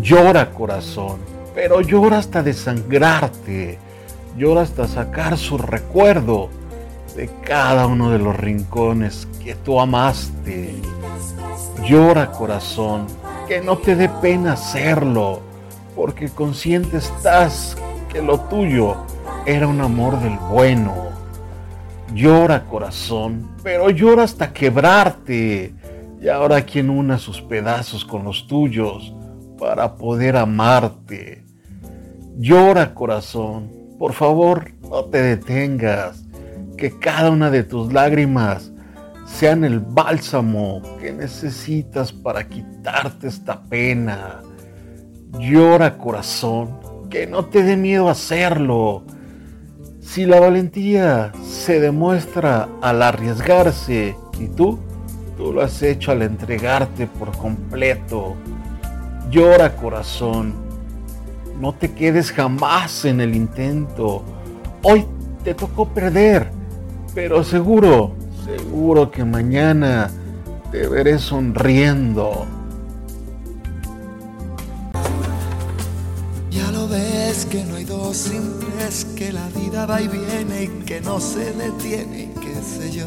Llora corazón, pero llora hasta desangrarte, llora hasta sacar su recuerdo de cada uno de los rincones que tú amaste. Llora corazón, que no te dé pena hacerlo, porque consciente estás que lo tuyo era un amor del bueno. Llora corazón, pero llora hasta quebrarte. Y ahora quien una sus pedazos con los tuyos para poder amarte. Llora corazón, por favor no te detengas, que cada una de tus lágrimas sean el bálsamo que necesitas para quitarte esta pena. Llora corazón, que no te dé miedo hacerlo. Si la valentía se demuestra al arriesgarse y tú, tú lo has hecho al entregarte por completo. Llora corazón, no te quedes jamás en el intento. Hoy te tocó perder, pero seguro, seguro que mañana te veré sonriendo. que no hay dos simples, que la vida va y viene y que no se detiene y qué sé yo.